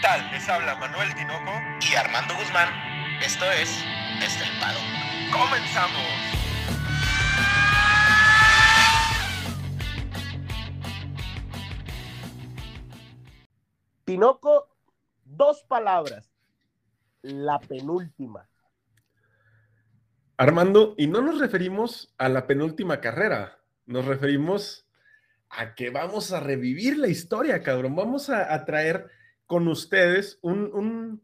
tal? Les habla Manuel Tinoco y Armando Guzmán. Esto es Desde el Pado. ¡Comenzamos! Tinoco, dos palabras. La penúltima. Armando, y no nos referimos a la penúltima carrera, nos referimos a que vamos a revivir la historia, cabrón. Vamos a, traer con ustedes un,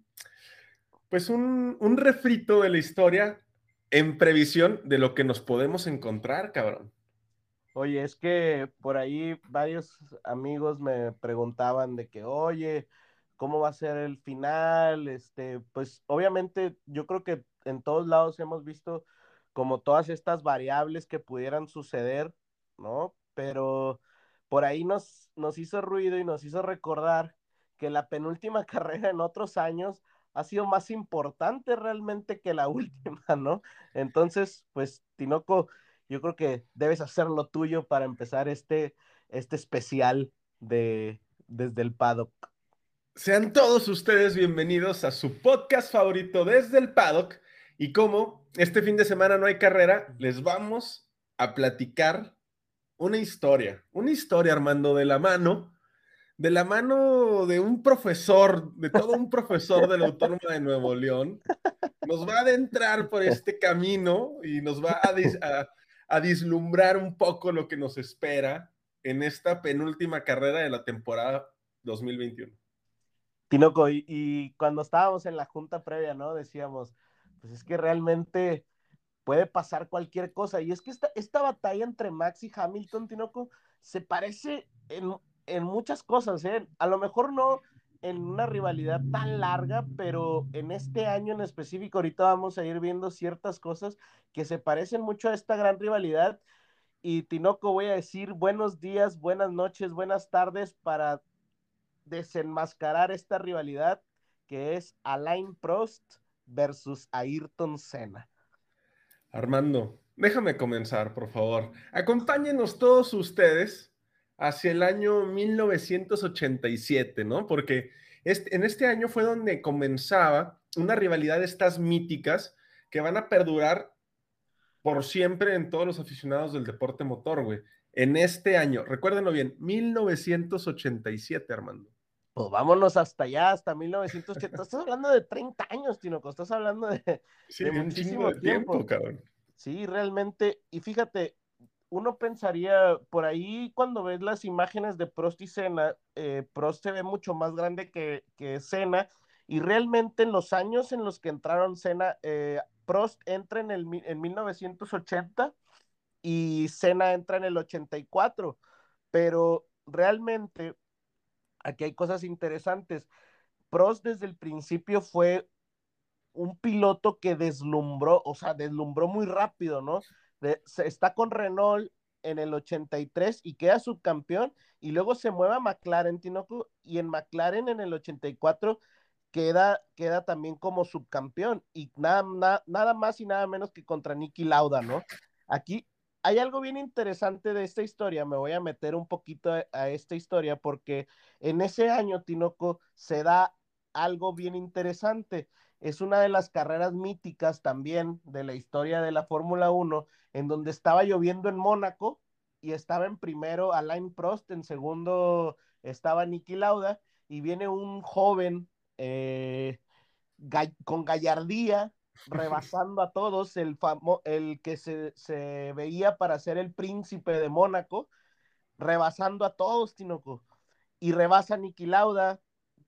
pues un, un, refrito de la historia en previsión de lo que nos podemos encontrar, cabrón. Oye, es que por ahí varios amigos me preguntaban de que, oye, ¿cómo va a ser el final? Este, pues obviamente yo creo que en todos lados hemos visto como todas estas variables que pudieran suceder, ¿no? Pero por ahí nos, nos hizo ruido y nos hizo recordar que la penúltima carrera en otros años ha sido más importante realmente que la última, ¿no? Entonces, pues, Tinoco, yo creo que debes hacer lo tuyo para empezar este, este especial de desde el paddock. Sean todos ustedes bienvenidos a su podcast favorito desde el paddock. Y como este fin de semana no hay carrera, les vamos a platicar una historia, una historia, Armando, de la mano, de la mano de un profesor, de todo un profesor de la Autónoma de Nuevo León, nos va a adentrar por este camino y nos va a, a, dislumbrar un poco lo que nos espera en esta penúltima carrera de la temporada 2021. Tinoco, y, y cuando estábamos en la junta previa, ¿no? Decíamos, pues es que realmente puede pasar cualquier cosa. Y es que esta, esta batalla entre Max y Hamilton, Tinoco, se parece en, en muchas cosas, ¿eh? A lo mejor no en una rivalidad tan larga, pero en este año en específico, ahorita vamos a ir viendo ciertas cosas que se parecen mucho a esta gran rivalidad. Y Tinoco, voy a decir buenos días, buenas noches, buenas tardes para desenmascarar esta rivalidad que es Alain Prost versus Ayrton Senna. Armando, déjame comenzar, por favor. Acompáñenos todos ustedes hacia el año 1987, ¿no? Porque este, en este año fue donde comenzaba una rivalidad de estas míticas que van a perdurar por siempre en todos los aficionados del deporte motor, güey. En este año, recuérdenlo bien, 1987, Armando. Pues vámonos hasta allá, hasta 1980. Estás hablando de 30 años, Tinoco. Estás hablando de, muchísimo tiempo. cabrón. Sí, realmente. Y fíjate, uno pensaría, por ahí cuando ves las imágenes de Prost y Senna, eh, Prost se ve mucho más grande que, que Senna. Y realmente en los años en los que entraron Senna, eh, Prost entra en, el, en 1980 y Senna entra en el 84. Pero realmente aquí hay cosas interesantes. Prost desde el principio fue un piloto que deslumbró, o sea, deslumbró muy rápido, ¿no? Está con Renault en el 83 y queda subcampeón y luego se mueve a McLaren, Tinoco, y en McLaren en el 84 queda, queda también como subcampeón y nada, nada más y nada menos que contra Nicky Lauda, ¿no? Aquí hay algo bien interesante de esta historia, me voy a meter un poquito a, esta historia porque en ese año, Tinoco, se da algo bien interesante. Es una de las carreras míticas también de la historia de la Fórmula 1, en donde estaba lloviendo en Mónaco y estaba en primero Alain Prost, en segundo estaba Niki Lauda, y viene un joven eh, con gallardía rebasando a todos, el, el que se, veía para ser el príncipe de Mónaco, rebasando a todos, Tinoco. Y rebasa a Niki Lauda,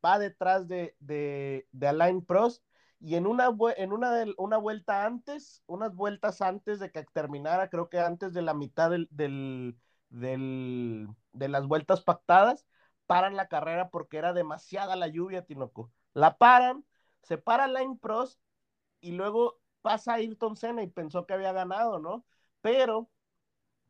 va detrás de, de, Alain Prost, y en una, en una, una vuelta antes, unas vueltas antes de que terminara, creo que antes de la mitad del, del, de las vueltas pactadas, paran la carrera porque era demasiada la lluvia, Tinoco. La paran, se para Alain Prost y luego pasa Ayrton Senna y pensó que había ganado, ¿no? Pero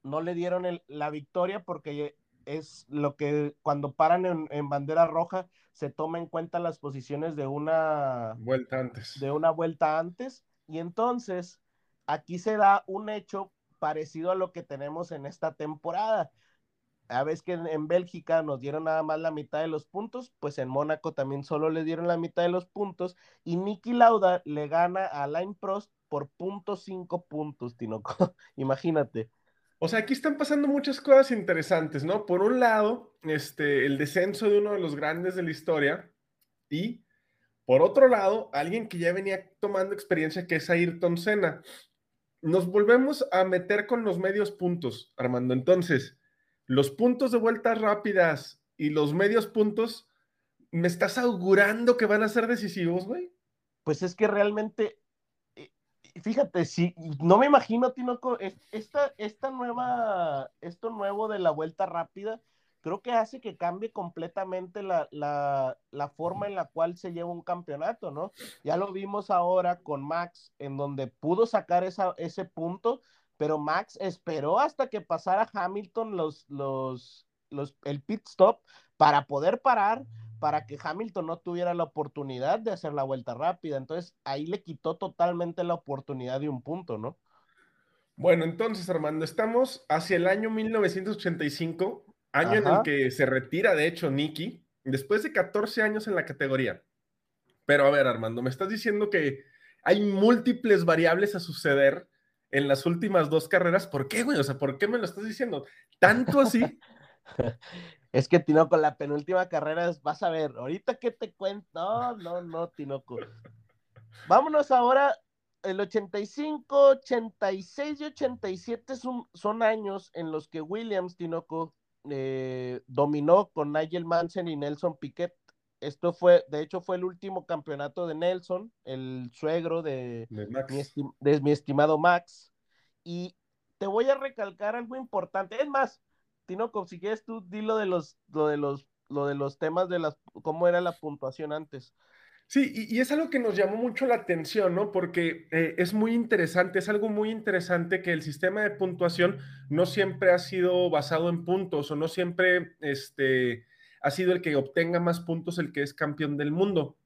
no le dieron la victoria porque es lo que cuando paran en, bandera roja se toma en cuenta las posiciones de una vuelta antes. De una vuelta antes. Y entonces aquí se da un hecho parecido a lo que tenemos en esta temporada. a veces que en, Bélgica nos dieron nada más la mitad de los puntos, pues en Mónaco también solo le dieron la mitad de los puntos y Nicky Lauda le gana a Line Prost por punto cinco puntos, Tinoco. Imagínate. O sea, aquí están pasando muchas cosas interesantes, ¿no? Por un lado, este, el descenso de uno de los grandes de la historia y por otro lado, alguien que ya venía tomando experiencia, que es Ayrton Senna. Nos volvemos a meter con los medios puntos, Armando. Entonces, los puntos de vueltas rápidas y los medios puntos, ¿me estás augurando que van a ser decisivos, güey? Pues es que realmente fíjate, si no me imagino, Tinoco, esta, esta nueva, esto nuevo de la vuelta rápida, creo que hace que cambie completamente la, la, forma en la cual se lleva un campeonato, ¿no? Ya lo vimos ahora con Max, en donde pudo sacar esa, ese punto, pero Max esperó hasta que pasara Hamilton los, los, los, el pit stop para poder parar para que Hamilton no tuviera la oportunidad de hacer la vuelta rápida. Entonces ahí le quitó totalmente la oportunidad de un punto, ¿no? Bueno, entonces Armando, estamos hacia el año 1985, año en el que se retira de hecho Nicky, después de 14 años en la categoría. Pero a ver, Armando, me estás diciendo que hay múltiples variables a suceder en las últimas dos carreras. ¿Por qué, güey? O sea, ¿por qué me lo estás diciendo? ¿Tanto así? Es que Tinoco, la penúltima carrera vas a ver, ahorita que te cuento, no, no, no, Tinoco. Vámonos ahora, el 85, 86 y 87 son, son años en los que Williams, Tinoco, eh, dominó con Nigel Manson y Nelson Piquet. Esto fue, de hecho, fue el último campeonato de Nelson, el suegro de, de mi estimado Max. Y te voy a recalcar algo importante. Es más, Tinoco, si quieres tú, di lo de los, lo de los, lo de los temas de las, cómo era la puntuación antes. Sí, y, es algo que nos llamó mucho la atención, ¿no? Porque eh, es muy interesante, es algo muy interesante que el sistema de puntuación no siempre ha sido basado en puntos o no siempre este, ha sido el que obtenga más puntos el que es campeón del mundo.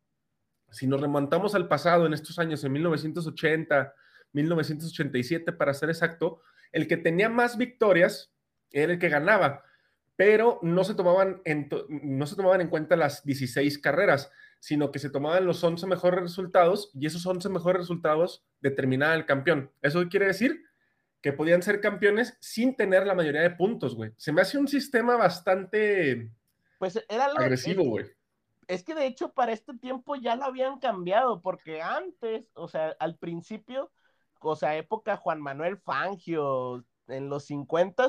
Si nos remontamos al pasado, en estos años, en 1980, 1987, para ser exacto, el que tenía más victorias era el que ganaba, pero no se tomaban en, no se tomaban en cuenta las 16 carreras, sino que se tomaban los 11 mejores resultados y esos 11 mejores resultados determinaban el campeón. ¿Eso quiere decir? Que podían ser campeones sin tener la mayoría de puntos, güey. Se me hace un sistema bastante pues era agresivo, güey. Es que de hecho para este tiempo ya lo habían cambiado, porque antes, o sea, al principio, o sea, época Juan Manuel Fangio, en los 50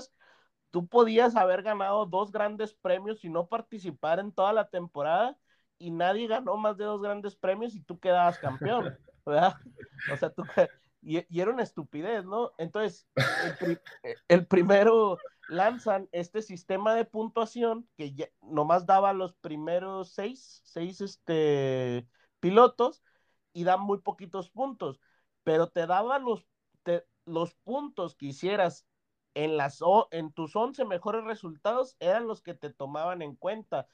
tú podías haber ganado dos grandes premios y no participar en toda la temporada y nadie ganó más de dos grandes premios y tú quedabas campeón, ¿verdad? O sea, tú, y, era una estupidez, ¿no? Entonces, el, primero lanzan este sistema de puntuación que ya, nomás daba los primeros seis, seis este, pilotos y dan muy poquitos puntos, pero te daba los, los puntos que hicieras en, las, en tus 11 mejores resultados eran los que te tomaban en cuenta.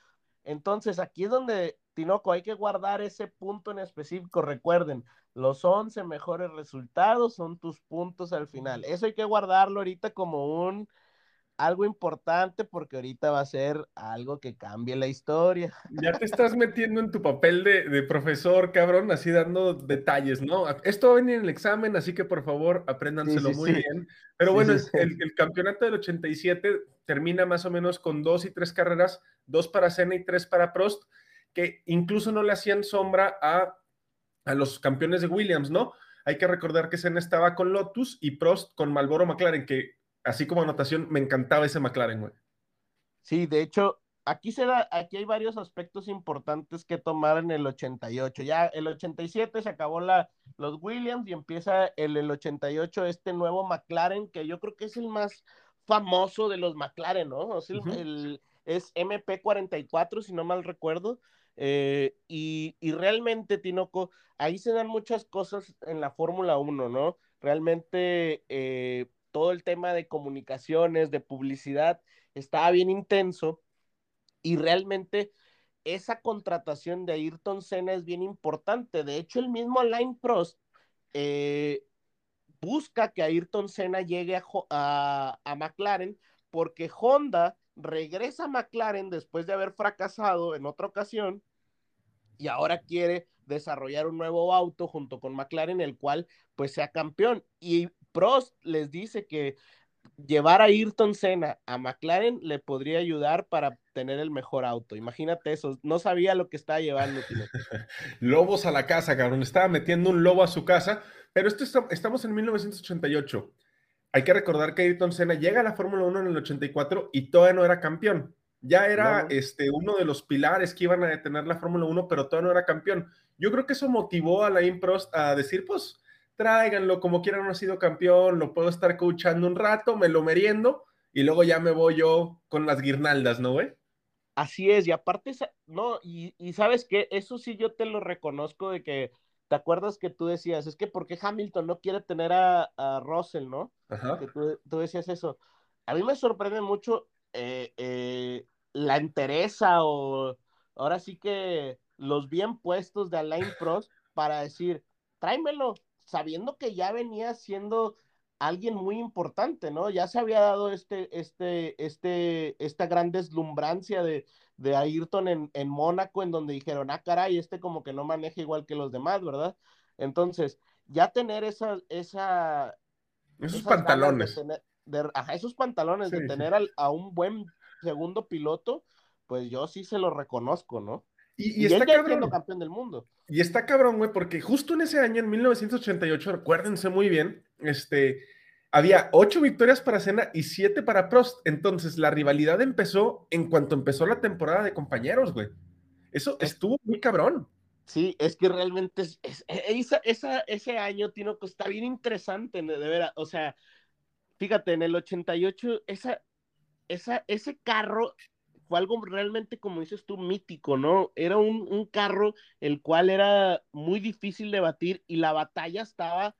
Entonces, aquí es donde, Tinoco, hay que guardar ese punto en específico. Recuerden, los 11 mejores resultados son tus puntos al final. Eso hay que guardarlo ahorita como un algo importante porque ahorita va a ser algo que cambie la historia. Ya te estás metiendo en tu papel de, profesor, cabrón, así dando detalles, ¿no? Esto va a venir en el examen, así que por favor apréndanselo muy bien. Pero bueno, el, el, campeonato del 87 termina más o menos con dos y tres carreras, dos para Senna y tres para Prost, que incluso no le hacían sombra a, a los campeones de Williams, ¿no? Hay que recordar que Senna estaba con Lotus y Prost con Marlboro McLaren, que así como anotación, me encantaba ese McLaren, güey. Sí, de hecho, aquí se da, aquí hay varios aspectos importantes que tomar en el 88. Ya el 87 se acabó la, los Williams y empieza el, el 88 este nuevo McLaren, que yo creo que es el más famoso de los McLaren, ¿no? Es, el, es MP44, si no mal recuerdo. Eh, y, y, realmente, Tinoco, ahí se dan muchas cosas en la Fórmula 1, ¿no? Realmente eh, todo el tema de comunicaciones, de publicidad, estaba bien intenso y realmente esa contratación de Ayrton Senna es bien importante. De hecho, el mismo Alain Prost eh, busca que Ayrton Senna llegue a, a, McLaren porque Honda regresa a McLaren después de haber fracasado en otra ocasión y ahora quiere desarrollar un nuevo auto junto con McLaren, el cual pues sea campeón. Y Prost les dice que llevar a Ayrton Senna a McLaren le podría ayudar para tener el mejor auto. Imagínate eso, no sabía lo que estaba llevando. Lobos a la casa, cabrón, estaba metiendo un lobo a su casa, pero esto estamos en 1988. Hay que recordar que Ayrton Senna llega a la Fórmula 1 en el 84 y todavía no era campeón. Ya era este, uno de los pilares que iban a detener la Fórmula 1, pero todavía no era campeón. Yo creo que eso motivó a la Improst a decir, pues, tráiganlo, como quieran, no ha sido campeón, lo puedo estar coachando un rato, me lo meriendo y luego ya me voy yo con las guirnaldas, ¿no, güey? Así es, y aparte, no, y, sabes que eso sí yo te lo reconozco de que, ¿te acuerdas que tú decías? Es que porque Hamilton no quiere tener a, Russell, ¿no? Ajá. Que tú, decías eso. A mí me sorprende mucho eh, eh, la entereza o ahora sí que los bien puestos de Alain Prost para decir, tráemelo, sabiendo que ya venía siendo alguien muy importante, ¿no? Ya se había dado este, este, este, esta gran deslumbrancia de, de Ayrton en, en Mónaco, en donde dijeron, ah, caray, este como que no maneja igual que los demás, ¿verdad? Entonces, ya tener esa, esa esos pantalones. De ajá, esos pantalones de tener a un buen segundo piloto, pues yo sí se lo reconozco, ¿no? Y, está cabrón. campeón del mundo. Y está cabrón, güey, porque justo en ese año, en 1988, recuérdense muy bien, este, había ocho victorias para Senna y siete para Prost. Entonces, la rivalidad empezó en cuanto empezó la temporada de compañeros, güey. Eso estuvo muy cabrón. Sí, es que realmente es, e, esa, ese año, Tino, está bien interesante, de, de veras. O sea, fíjate, en el 88, esa, esa, ese carro fue algo realmente, como dices tú, mítico, ¿no? Era un, carro el cual era muy difícil de batir y la batalla estaba,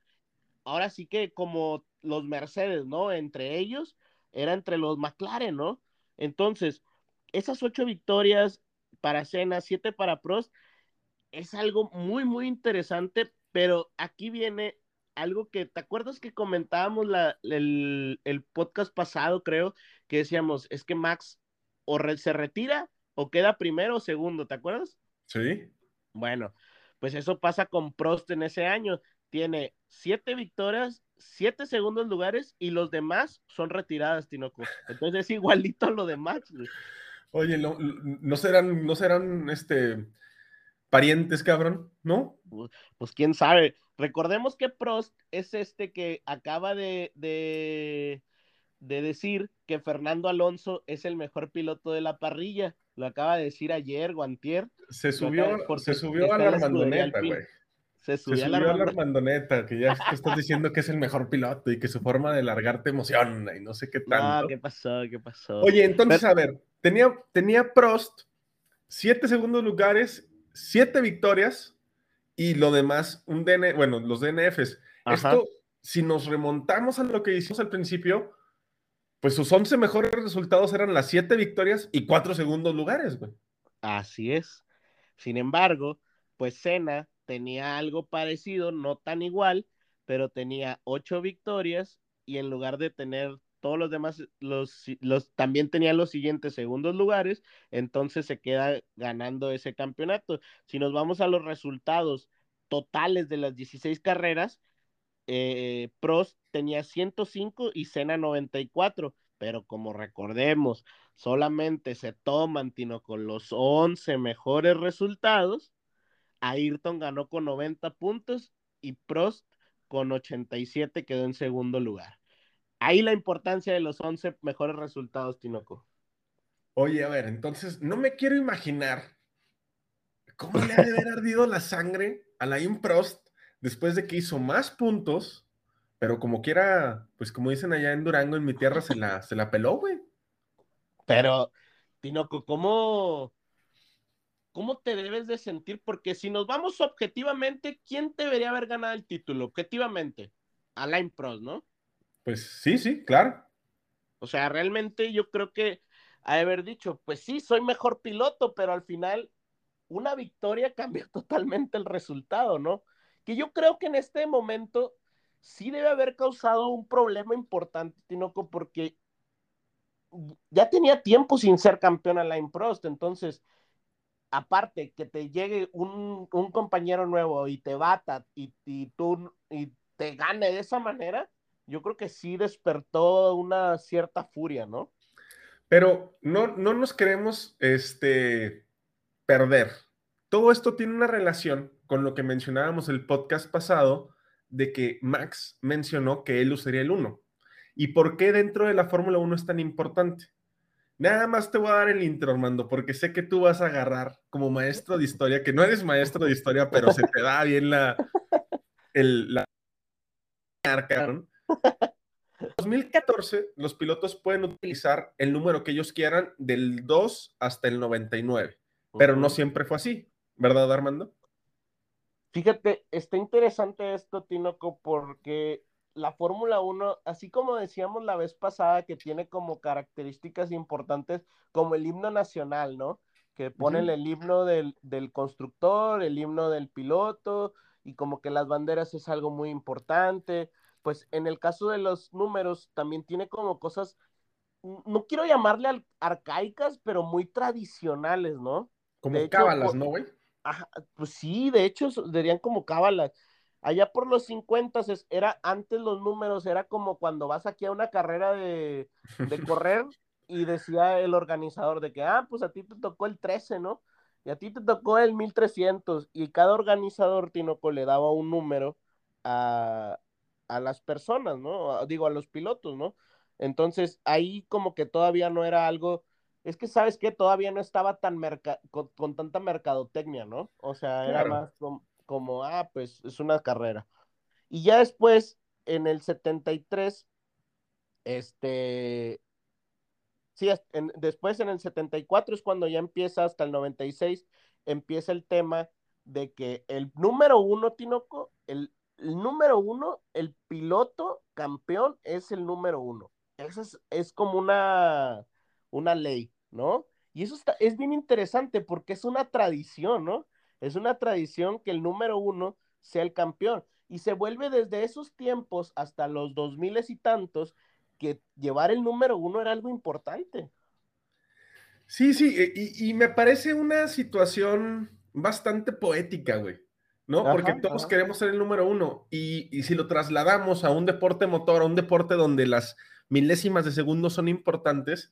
ahora sí que como los Mercedes, ¿no? Entre ellos, era entre los McLaren, ¿no? Entonces, esas ocho victorias para Senna, siete para Prost, es algo muy, muy interesante, pero aquí viene algo que, ¿te acuerdas que comentábamos la, el, el podcast pasado, creo, que decíamos, es que Max o se retira o queda primero o segundo, ¿te acuerdas? Sí. Bueno, pues eso pasa con Prost en ese año. Tiene siete victorias, siete segundos lugares y los demás son retiradas, Tinoco. Entonces es igualito a lo de Max. Oye, no, no serán, no serán este parientes, cabrón, ¿no? Pues, pues, quién sabe. Recordemos que Prost es este que acaba de, de decir que Fernando Alonso es el mejor piloto de la parrilla. Lo acaba de decir ayer, Guantier. Se subió, se subió a la Armandoneta, güey. Se subió, a la, Armandoneta, que ya estás diciendo que es el mejor piloto y que su forma de largarte emociona y no sé qué tanto. No, ¿qué pasó? ¿Qué pasó? Oye, entonces, a ver, tenía, tenía Prost siete segundos lugares, siete victorias y lo demás, un DN, bueno, los DNFs. Esto, si nos remontamos a lo que hicimos al principio, pues sus 11 mejores resultados eran las 7 victorias y 4 segundos lugares, güey. Así es. Sin embargo, pues Senna tenía algo parecido, no tan igual, pero tenía 8 victorias y en lugar de tener todos los demás, los, los, también tenía los siguientes segundos lugares, entonces se queda ganando ese campeonato. Si nos vamos a los resultados totales de las 16 carreras, eh, Prost tenía 105 y Senna 94, pero como recordemos, solamente se toman Tino con los 11 mejores resultados. Ayrton ganó con 90 puntos y Prost con 87 quedó en segundo lugar. Ahí la importancia de los 11 mejores resultados, Tinoco. Oye, a ver, entonces no me quiero imaginar cómo le ha de haber ardido la sangre a la Prost después de que hizo más puntos, pero como quiera, pues como dicen allá en Durango, en mi tierra, se la, se la peló, güey. Pero, Tinoco, ¿cómo, ¿cómo te debes de sentir? Porque si nos vamos objetivamente, ¿quién debería haber ganado el título? Objetivamente, Alain Prost, ¿no? Pues sí, sí, claro. O sea, realmente yo creo que haber dicho, pues sí, soy mejor piloto, pero al final una victoria cambió totalmente el resultado, ¿no? Que yo creo que en este momento sí debe haber causado un problema importante, Tinoco, porque ya tenía tiempo sin ser campeón Alain Prost, entonces, aparte que te llegue un, compañero nuevo y te bata y, y, tú y te gane de esa manera, yo creo que sí despertó una cierta furia, ¿no? Pero no, no nos queremos este, perder. Todo esto tiene una relación con lo que mencionábamos el podcast pasado de que Max mencionó que él usaría el 1. ¿Y por qué dentro de la Fórmula 1 es tan importante? Nada más te voy a dar el intro, Armando, porque sé que tú vas a agarrar como maestro de historia, que no eres maestro de historia, pero se te da bien la... El, la 2014, los pilotos pueden utilizar el número que ellos quieran del 2 hasta el 99, pero no siempre fue así, ¿verdad, Armando? Fíjate, está interesante esto, Tinoco, porque la Fórmula 1, así como decíamos la vez pasada, que tiene como características importantes como el himno nacional, ¿no? Que ponen el himno del, del, constructor, el himno del piloto, y como que las banderas es algo muy importante pues en el caso de los números también tiene como cosas, no quiero llamarle arcaicas, pero muy tradicionales, ¿no? Como cábalas, ¿no, güey? Pues sí, de hecho serían como cábalas. Allá por los 50 era antes los números, era como cuando vas aquí a una carrera de, de correr y decía el organizador de que, ah, pues a ti te tocó el 13, ¿no? Y a ti te tocó el 1300 y cada organizador, Tinoco, le daba un número a, a las personas, ¿no? Digo, a los pilotos, ¿no? Entonces, ahí como que todavía no era algo, es que sabes que todavía no estaba tan con, tanta mercadotecnia, ¿no? O sea, era más como, ah, pues es una carrera. Y ya después, en el 73, este, sí, después en el 74 es cuando ya empieza hasta el 96, empieza el tema de que el número uno, Tinoco, el, el número uno, el piloto campeón es el número uno. Eso es, como una, una ley, ¿no? Y eso está, es bien interesante porque es una tradición, ¿no? Es una tradición que el número uno sea el campeón. Y se vuelve desde esos tiempos hasta los dos miles y tantos que llevar el número uno era algo importante. Sí, sí, y me parece una situación bastante poética, güey. ¿no? Porque todos queremos ser el número uno. Y, si lo trasladamos a un deporte motor, a un deporte donde las milésimas de segundo son importantes,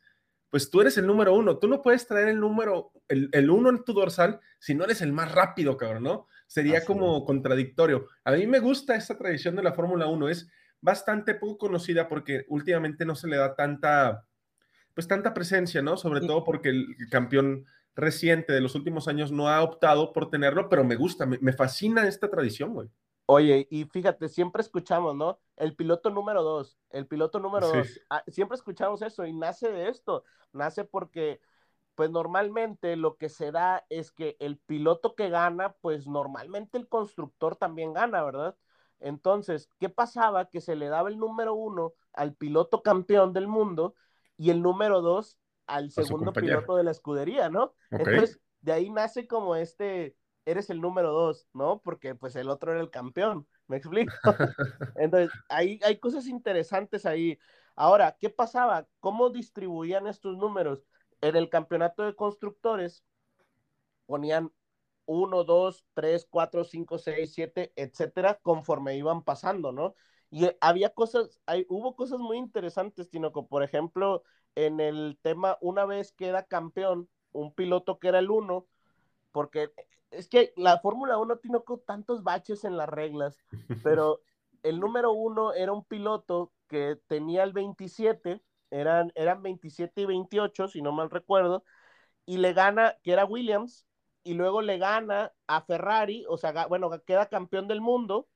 pues tú eres el número uno. Tú no puedes traer el número, el, uno en tu dorsal si no eres el más rápido, cabrón, ¿no? Sería como contradictorio. A mí me gusta esta tradición de la Fórmula 1, es bastante poco conocida porque últimamente no se le da tanta, pues tanta presencia, ¿no? Sobre todo porque el campeón reciente de los últimos años no ha optado por tenerlo, pero me gusta, me, fascina esta tradición, güey. Oye, y fíjate, siempre escuchamos, ¿no? El piloto número dos, el piloto número dos, ah, siempre escuchamos eso y nace de esto, nace porque, pues normalmente lo que se da es que el piloto que gana, pues normalmente el constructor también gana, ¿verdad? Entonces, ¿qué pasaba? Que se le daba el número uno al piloto campeón del mundo y el número dos al segundo piloto de la escudería, ¿no? Entonces, de ahí nace como este, eres el número dos, ¿no? Porque pues el otro era el campeón, ¿me explico? Entonces, ahí hay cosas interesantes ahí. Ahora, ¿qué pasaba? ¿Cómo distribuían estos números? En el campeonato de constructores ponían 1, 2, 3, 4, 5, 6, 7, etcétera, conforme iban pasando, ¿no? Y había cosas, hay, hubo cosas muy interesantes, Tinoco. Por ejemplo, en el tema, una vez queda campeón, un piloto que era el uno, porque es que la Fórmula 1 tiene tantos baches en las reglas, pero el número uno era un piloto que tenía el 27, eran, eran 27 y 28, si no mal recuerdo, y le gana, que era Williams, y luego le gana a Ferrari, o sea, bueno, queda campeón del mundo,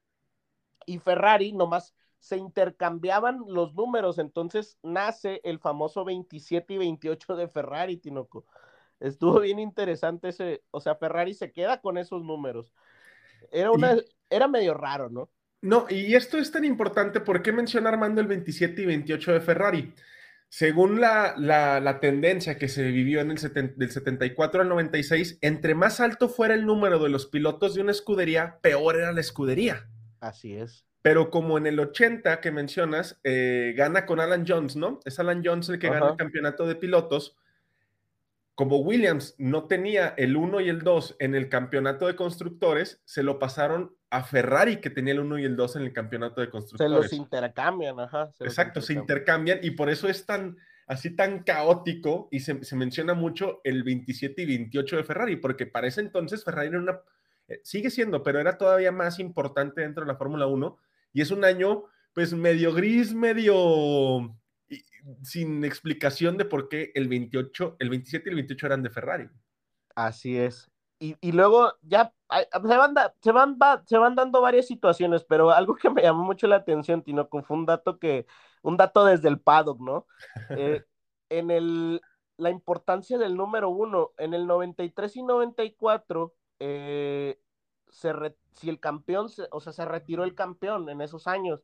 y Ferrari nomás se intercambiaban los números, entonces nace el famoso 27 y 28 de Ferrari, Tinoco. Estuvo bien interesante ese, o sea, Ferrari se queda con esos números. Era una, era medio raro, ¿no? No, y esto es tan importante, ¿por qué menciona Armando el 27 y 28 de Ferrari? Según la, la, tendencia que se vivió en el del 74 al 96, entre más alto fuera el número de los pilotos de una escudería, peor era la escudería. Así es. pero como en el 80 que mencionas, eh, gana con Alan Jones, ¿no? Es Alan Jones el que gana el campeonato de pilotos. Como Williams no tenía el 1 y el 2 en el campeonato de constructores, se lo pasaron a Ferrari, que tenía el 1 y el 2 en el campeonato de constructores. Se los intercambian, ajá. Exacto, se intercambian y por eso es tan, así tan caótico y se, se, menciona mucho el 27 y 28 de Ferrari, porque para ese entonces Ferrari era una, eh, sigue siendo, pero era todavía más importante dentro de la Fórmula 1 y es un año, pues, medio gris, medio sin explicación de por qué el 28, el 27 y el 28 eran de Ferrari. Así es. Y, y luego ya se van, se, van, se van dando varias situaciones, pero algo que me llamó mucho la atención, Tino, fue un dato que, un dato desde el paddock, ¿no? Eh, en el, la importancia del número uno, en el 93 y 94, eh, se, si el campeón, o sea, se retiró el campeón en esos años.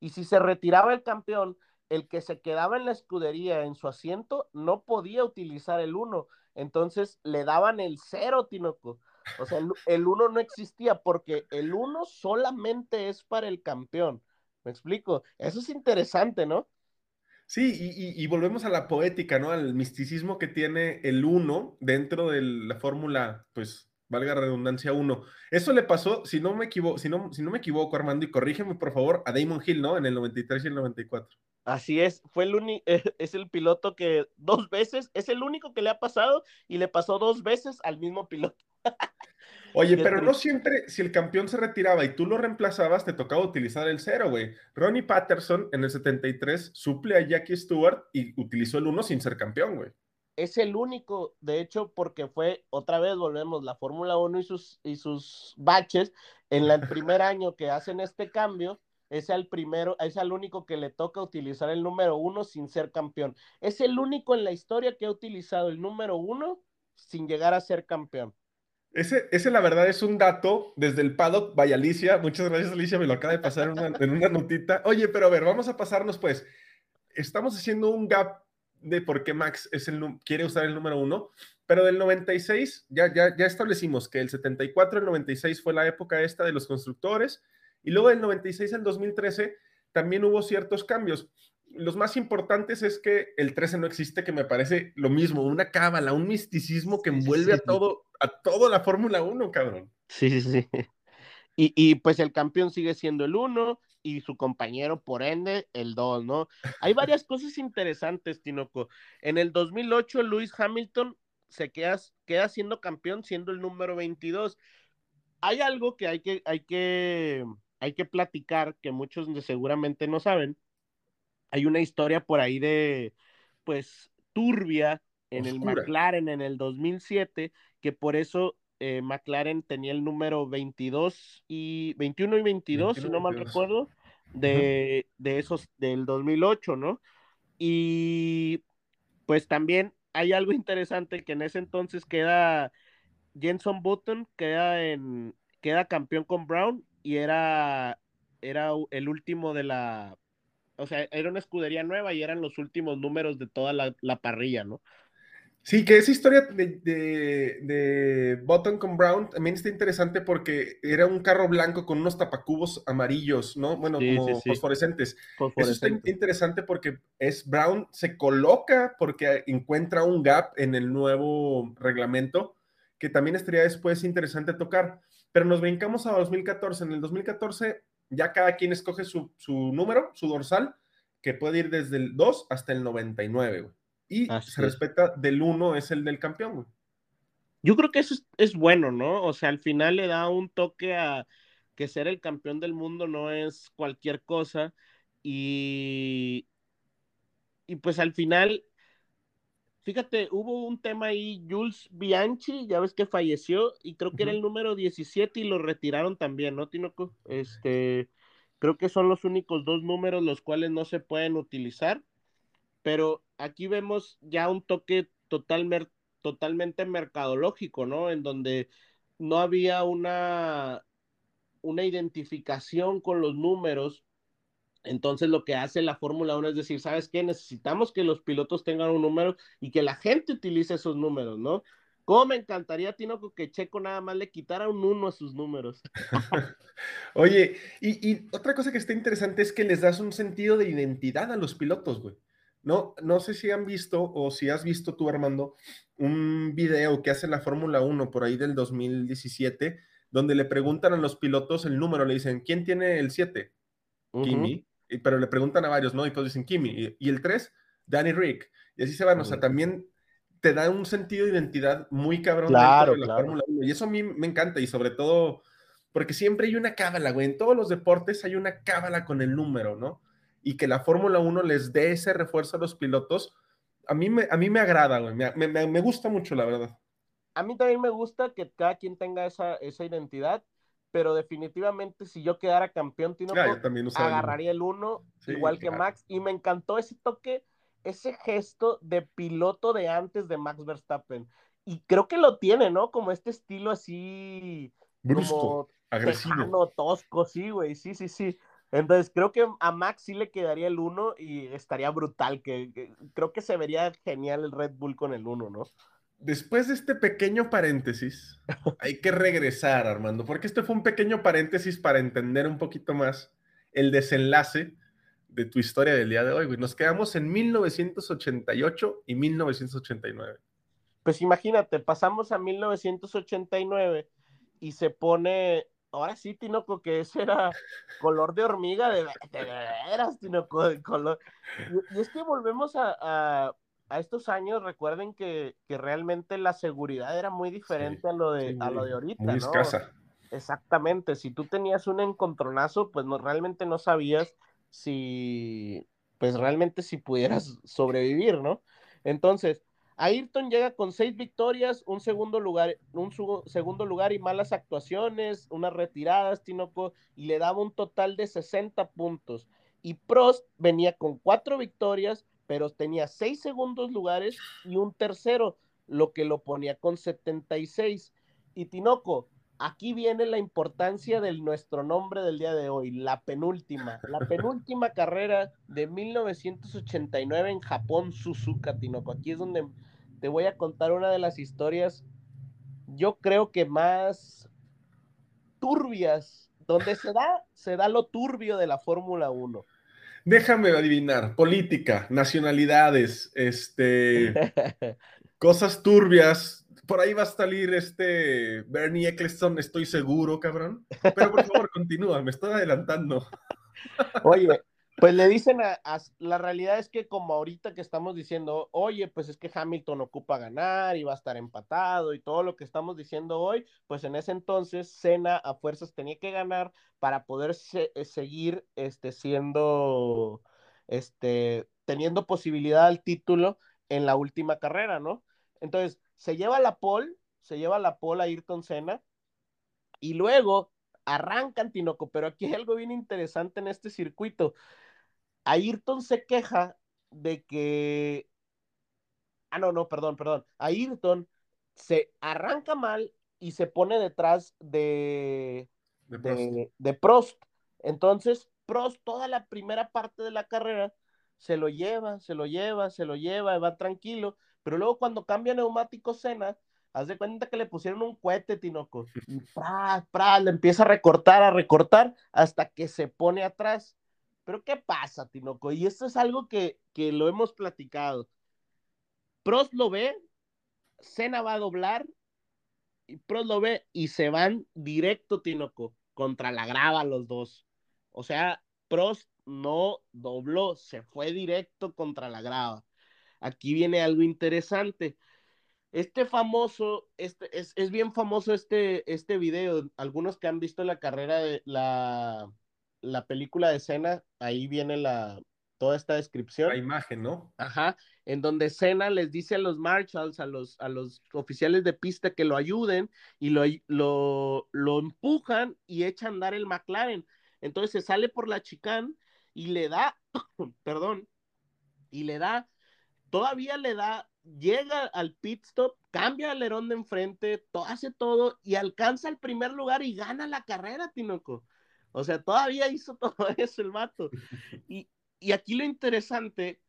Y si se retiraba el campeón, el que se quedaba en la escudería en su asiento no podía utilizar el 1. Entonces le daban el 0, Tinoco. O sea, el 1 no existía porque el 1 solamente es para el campeón. ¿Me explico? Eso es interesante, ¿no? Sí, y, y volvemos a la poética, ¿no? Al misticismo que tiene el 1 dentro de la fórmula, pues, valga redundancia, uno. Eso le pasó, si no me equivoco, si no, si no me equivoco, Armando, y corrígeme por favor, a Damon Hill, ¿no? En el 93 y el 94. Así es, fue el único, es el piloto que dos veces, es el único que le ha pasado y le pasó dos veces al mismo piloto. Oye, pero no siempre, si el campeón se retiraba y tú lo reemplazabas, te tocaba utilizar el cero, güey. Ronnie Patterson en el 73 suple a Jackie Stewart y utilizó el uno sin ser campeón, güey es el único, de hecho, porque fue, otra vez volvemos, la Fórmula 1 y sus, y sus baches, en el primer año que hacen este cambio, es el primero, es el único que le toca utilizar el número uno sin ser campeón. Es el único en la historia que ha utilizado el número uno sin llegar a ser campeón. Ese, ese la verdad es un dato desde el paddock. Vaya Alicia, muchas gracias Alicia, me lo acaba de pasar en una, en una notita. Oye, pero a ver, vamos a pasarnos pues. Estamos haciendo un gap de por qué Max es el, quiere usar el número uno, pero del 96 ya, ya, ya establecimos que el 74, el 96 fue la época esta de los constructores, y luego del 96 al 2013 también hubo ciertos cambios. Los más importantes es que el 13 no existe, que me parece lo mismo, una cábala, un misticismo que envuelve a todo, a toda la Fórmula 1, cabrón. Sí, sí, sí. Y, y, pues el campeón sigue siendo el 1, y su compañero, por ende, el 2, ¿no? Hay varias cosas interesantes, Tinoco. En el 2008, Lewis Hamilton se queda, queda siendo campeón, siendo el número 22. Hay algo que hay que, hay que, hay que platicar, que muchos seguramente no saben. Hay una historia por ahí de, pues, turbia en el McLaren en el 2007, que por eso eh, McLaren tenía el número 22 y 21 y 22, si no mal recuerdo, de, esos del 2008, ¿no? Y pues también hay algo interesante que en ese entonces queda Jenson Button, queda, en, queda campeón con Brown y era, era el último de la, o sea, era una escudería nueva y eran los últimos números de toda la, la parrilla, ¿no? Sí, que esa historia de, de, Button con Brown también está interesante porque era un carro blanco con unos tapacubos amarillos, ¿no? Bueno, como fosforescentes. Eso está interesante porque es Brown se coloca porque encuentra un gap en el nuevo reglamento que también estaría después interesante tocar. Pero nos brincamos a 2014. En el 2014 ya cada quien escoge su, su número, su dorsal, que puede ir desde el 2 hasta el 99, güey y se respeta del uno es el del campeón, Yo creo que eso es, bueno, ¿no? O sea, al final le da un toque a que ser el campeón del mundo no es cualquier cosa y, y pues al final, fíjate, hubo un tema ahí, Jules Bianchi, ya ves que falleció y creo que era el número 17 y lo retiraron también, ¿no, Tinoco? Este, creo que son los únicos dos números los cuales no se pueden utilizar pero aquí vemos ya un toque total totalmente mercadológico, ¿no? En donde no había una, una identificación con los números. Entonces lo que hace la Fórmula 1 es decir, ¿sabes qué? Necesitamos que los pilotos tengan un número y que la gente utilice esos números, ¿no? ¿Cómo me encantaría, Tinoco, que Checo nada más le quitara un uno a sus números? Oye, y, otra cosa que está interesante es que les das un sentido de identidad a los pilotos, güey. No, no sé si han visto o si has visto tú, Armando, un video que hace la Fórmula 1 por ahí del 2017, donde le preguntan a los pilotos el número, le dicen, ¿quién tiene el 7? Kimi. Pero le preguntan a varios, ¿no? Y todos dicen Kimi. Y, el 3, Danny Rick. Y así se van. O sea, también te da un sentido de identidad muy cabrón claro, de la Fórmula 1. Y eso a mí me encanta. Y sobre todo, porque siempre hay una cábala, güey. En todos los deportes hay una cábala con el número, ¿no? Y que la Fórmula 1 les dé ese refuerzo a los pilotos. A mí me, a mí me agrada, güey. Me, me, me gusta mucho, la verdad. A mí también me gusta que cada quien tenga esa, esa identidad pero definitivamente si yo quedara campeón, Tino, agarraría el 1, igual que Max, y me encantó ese toque, ese gesto de piloto de antes de Max Verstappen. Y creo que lo tiene, ¿no? Como este estilo así... Brusco, agresivo. tosco, sí, güey, sí, sí, sí. Entonces creo que a Max sí le quedaría el 1 y estaría brutal, que, creo que se vería genial el Red Bull con el 1, ¿no? Después de este pequeño paréntesis, hay que regresar, Armando, porque este fue un pequeño paréntesis para entender un poquito más el desenlace de tu historia del día de hoy. Nos quedamos en 1988 y 1989. Pues imagínate, pasamos a 1989 y se pone, ahora sí, Tinoco, que ese era color de hormiga, de, veras, Tinoco, de color. Y, es que volvemos a estos años recuerden que, realmente la seguridad era muy diferente a, lo de, a lo de ahorita. Muy escasa. Exactamente, si tú tenías un encontronazo, pues no, realmente no sabías si, pues realmente si pudieras sobrevivir, ¿no? Entonces, Ayrton llega con seis victorias, un segundo lugar, un segundo lugar y malas actuaciones, unas retiradas, Tinoco, y le daba un total de 60 puntos. Y Prost venía con cuatro victorias, pero tenía seis segundos lugares y un tercero, lo que lo ponía con 76. Y Tinoco, aquí viene la importancia de nuestro nombre del día de hoy, la penúltima, la penúltima carrera de 1989 en Japón, Suzuka, Tinoco. Aquí es donde te voy a contar una de las historias, yo creo que más turbias, donde se da, se da lo turbio de la Fórmula 1. Déjame adivinar, política, nacionalidades, este, cosas turbias. Por ahí va a salir este Bernie Eccleston, estoy seguro, cabrón. Pero por favor, continúa, me estoy adelantando. Oye, pues le dicen a, la realidad es que como ahorita que estamos diciendo, oye, pues es que Hamilton ocupa ganar y va a estar empatado y todo lo que estamos diciendo hoy, pues en ese entonces Senna a fuerzas tenía que ganar para poder eh, seguir este, siendo, este, teniendo posibilidad al título en la última carrera, ¿no? Entonces, se lleva la pole, se lleva la pole a Ayrton Senna y luego arrancan Tinoco, pero aquí hay algo bien interesante en este circuito. Ayrton se queja de que. Ah, no, no, perdón, perdón. Ayrton se arranca mal y se pone detrás de, de, Prost. Entonces, Prost, toda la primera parte de la carrera, se lo lleva, se lo lleva, se lo lleva, va tranquilo. Pero luego cuando cambia neumático Cena, haz de cuenta que le pusieron un cohete, Tinoco. Y pra, pra, le empieza a recortar, a recortar, hasta que se pone atrás. Pero ¿qué pasa, Tinoco? Y esto es algo que, lo hemos platicado. Prost lo ve, Cena va a doblar, y Prost lo ve y se van directo, Tinoco, contra la grava los dos. O sea, Prost no dobló, se fue directo contra la grava. Aquí viene algo interesante. Este famoso, este, es, es bien famoso este, este video. Algunos que han visto la carrera de la, la película de escena, ahí viene la, toda esta descripción. La imagen, ¿no? Ajá, en donde Cena les dice a los marshals, a los, a los oficiales de pista que lo ayuden y lo, lo, lo empujan y echan a andar el McLaren. Entonces se sale por la chicane y le da, perdón, y le da, todavía le da, llega al pit stop, cambia el alerón de enfrente, hace todo y alcanza el primer lugar y gana la carrera, Tinoco. O sea, todavía hizo todo eso el mato. Y, aquí lo interesante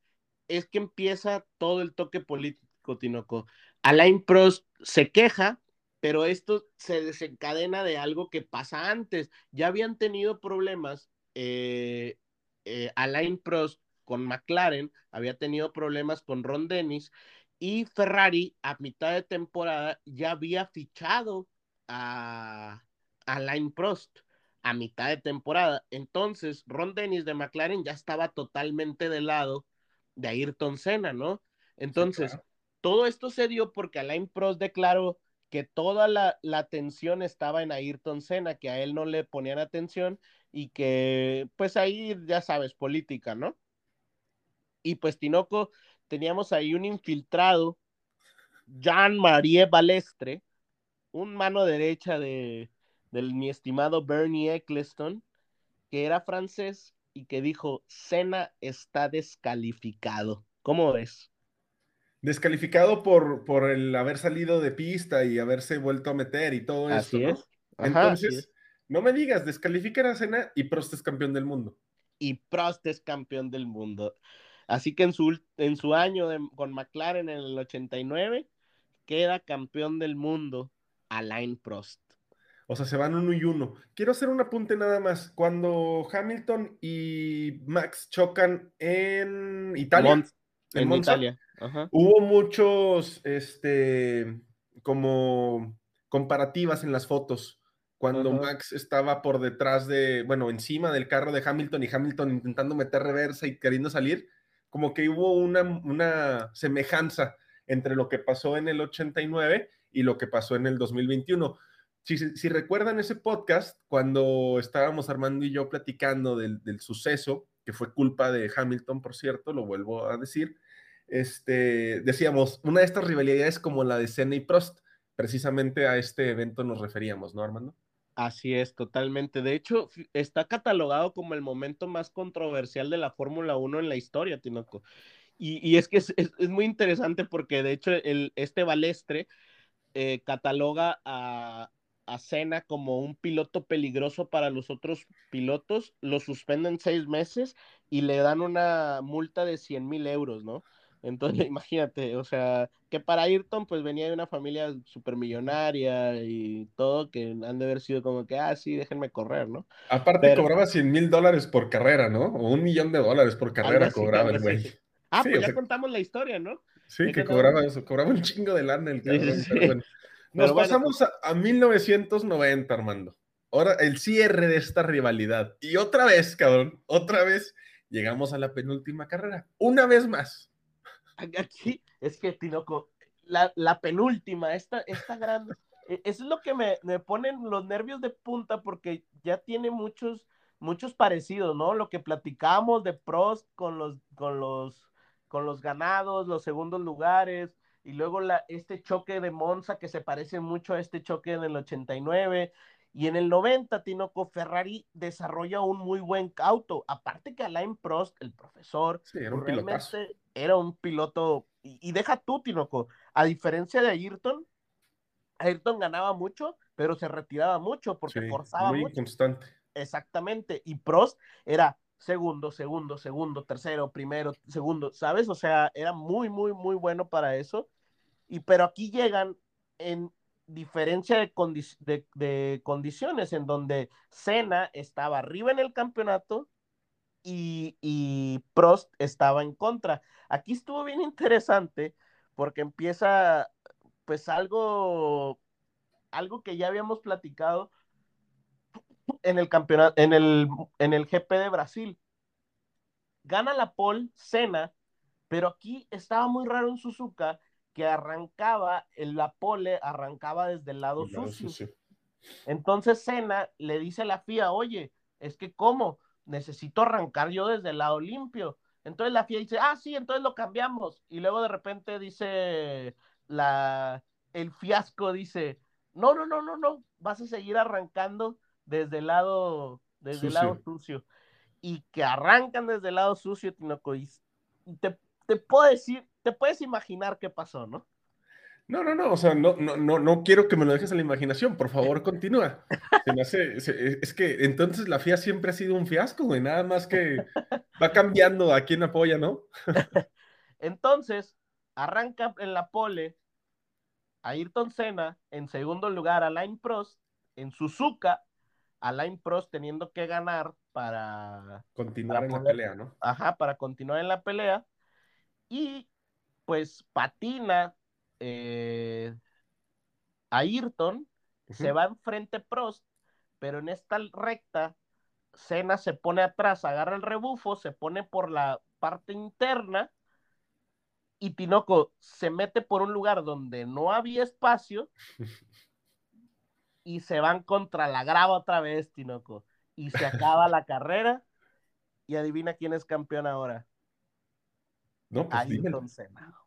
es que empieza todo el toque político, Tinoco. Alain Prost se queja, pero esto se desencadena de algo que pasa antes. Ya habían tenido problemas. Eh, eh, Alain Prost con McLaren, había tenido problemas con Ron Dennis y Ferrari a mitad de temporada ya había fichado a Alain Prost a mitad de temporada. Entonces, Ron Dennis de McLaren ya estaba totalmente del lado de Ayrton Senna, ¿no? Entonces, todo esto se dio porque Alain Prost declaró que toda la, la, atención estaba en Ayrton Senna, que a él no le ponían atención y que, pues ahí, ya sabes, política, ¿no? Y pues Tinoco, teníamos ahí un infiltrado, Jean-Marie Balestre, un mano derecha de, del mi estimado Bernie Eccleston, que era francés y que dijo, Senna está descalificado. ¿Cómo ves? Descalificado por, por el haber salido de pista y haberse vuelto a meter y todo eso. ¿no? Entonces, no me digas, descalificar a Senna y Prost es campeón del mundo. Y Prost es campeón del mundo. Así que en su, en su año con McLaren en el 89, queda campeón del mundo Alain Prost. O sea, se van uno y uno. Quiero hacer un apunte nada más. Cuando Hamilton y Max chocan en Italia, en, Italia. hubo muchos, este, como comparativas en las fotos. Cuando Max estaba por detrás de, bueno, encima del carro de Hamilton y Hamilton intentando meter reversa y queriendo salir, como que hubo una, una semejanza entre lo que pasó en el 89 y lo que pasó en el 2021 si, recuerdan ese podcast, cuando estábamos Armando y yo platicando del, suceso, que fue culpa de Hamilton, por cierto, lo vuelvo a decir, este, decíamos, una de estas rivalidades como la de Senna y Prost, precisamente a este evento nos referíamos, ¿no, Armando? Así es, totalmente. De hecho, está catalogado como el momento más controversial de la Fórmula 1 en la historia, Tinoco. Y, es que es, muy interesante porque, de hecho, el, este balestre eh, cataloga a, a Senna como un piloto peligroso para los otros pilotos, lo suspenden seis meses y le dan una multa de 100 mil euros, ¿no? Entonces, imagínate, o sea, que para Ayrton pues venía de una familia supermillonaria y todo, que han de haber sido como que, ah, sí, déjenme correr, ¿no? Aparte cobraba 100 mil dólares por carrera, ¿no? O un millón de dólares por carrera cobraba el güey. Ah, pues ya contamos la historia, ¿no? Sí, que cobraba eso, cobraba un chingo de lana el cabrón, nos pasamos a, 1990, Armando. Ahora el cierre de esta rivalidad. Y otra vez, cabrón, otra vez llegamos a la penúltima carrera. Una vez más. Aquí es que, Tinoco, la, la penúltima, esta, esta grande. Eso es lo que me, me ponen los nervios de punta porque ya tiene muchos, muchos parecidos, ¿no? Lo que platicamos de pros con los, con los, con los ganados, los segundos lugares, y luego la, este choque de Monza que se parece mucho a este choque en el 89. Y en el 90, Tinoco Ferrari desarrolla un muy buen auto. Aparte que Alain Prost, el profesor, era un realmente era un piloto. Y, deja tú, Tinoco, a diferencia de Ayrton, Ayrton ganaba mucho, pero se retiraba mucho porque forzaba muy constante. Exactamente. Y Prost era segundo, segundo, segundo, tercero, primero, segundo, ¿sabes? O sea, era muy, muy, muy bueno para eso. Y pero aquí llegan en diferencia de, de, condiciones en donde Senna estaba arriba en el campeonato y, y, Prost estaba en contra. Aquí estuvo bien interesante porque empieza pues algo, algo que ya habíamos platicado en el campeonato, en el, en el GP de Brasil. Gana la pole Senna, pero aquí estaba muy raro en Suzuka que arrancaba, en la pole arrancaba desde el lado, sucio. Entonces Senna le dice a la FIA, oye, es que cómo, necesito arrancar yo desde el lado limpio. Entonces la FIA dice, ah, sí, entonces lo cambiamos. Y luego de repente dice la, el fiasco, dice, no, no, no, no, no, vas a seguir arrancando desde el lado, desde el lado sucio. Y que arrancan desde el lado sucio, Tinoco. Y te, te puedo decir, te puedes imaginar qué pasó, ¿no? No, no, no, o sea, no, no, no, no quiero que me lo dejes a la imaginación, por favor, continúa. es que entonces la FIA siempre ha sido un fiasco, güey, nada más que va cambiando a quién apoya, ¿no? entonces, arranca en la pole Ayrton Senna, en segundo lugar Alain Prost, en Suzuka, Alain Prost teniendo que ganar para continuar en la pelea, ¿no? Ajá, para continuar en la pelea. Y pues patina eh, Ayrton, se va enfrente Prost, pero en esta recta, Senna se pone atrás, agarra el rebufo, se pone por la parte interna y Tinoco se mete por un lugar donde no había espacio y se van contra la grava otra vez, Tinoco. Y se acaba la carrera y adivina quién es campeón ahora. No, pues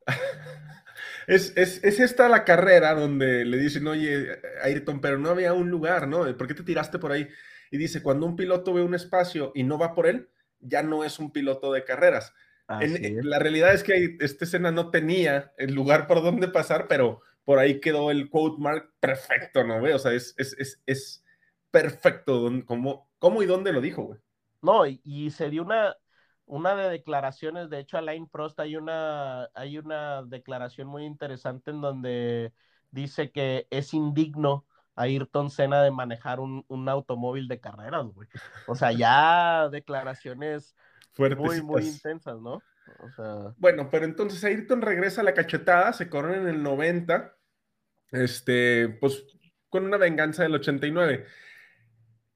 es, es, es, esta la carrera donde le dicen, oye, Ayrton, pero no había un lugar, ¿no? ¿Por qué te tiraste por ahí? Y dice, cuando un piloto ve un espacio y no va por él, ya no es un piloto de carreras. En, la realidad es que esta escena no tenía el lugar por donde pasar, pero por ahí quedó el quote mark perfecto, ¿no? O sea, es, es, es, perfecto cómo, cómo y dónde lo dijo, güey. No, y, y sería una, una de declaraciones, de hecho, Alain Prost hay una, hay una declaración muy interesante en donde dice que es indigno a Ayrton Senna de manejar un, automóvil de carreras, güey. O sea, ya declaraciones muy, muy intensas, ¿no? Bueno, pero entonces Ayrton regresa a la cachetada, se corona en el 90, este, pues con una venganza del 89.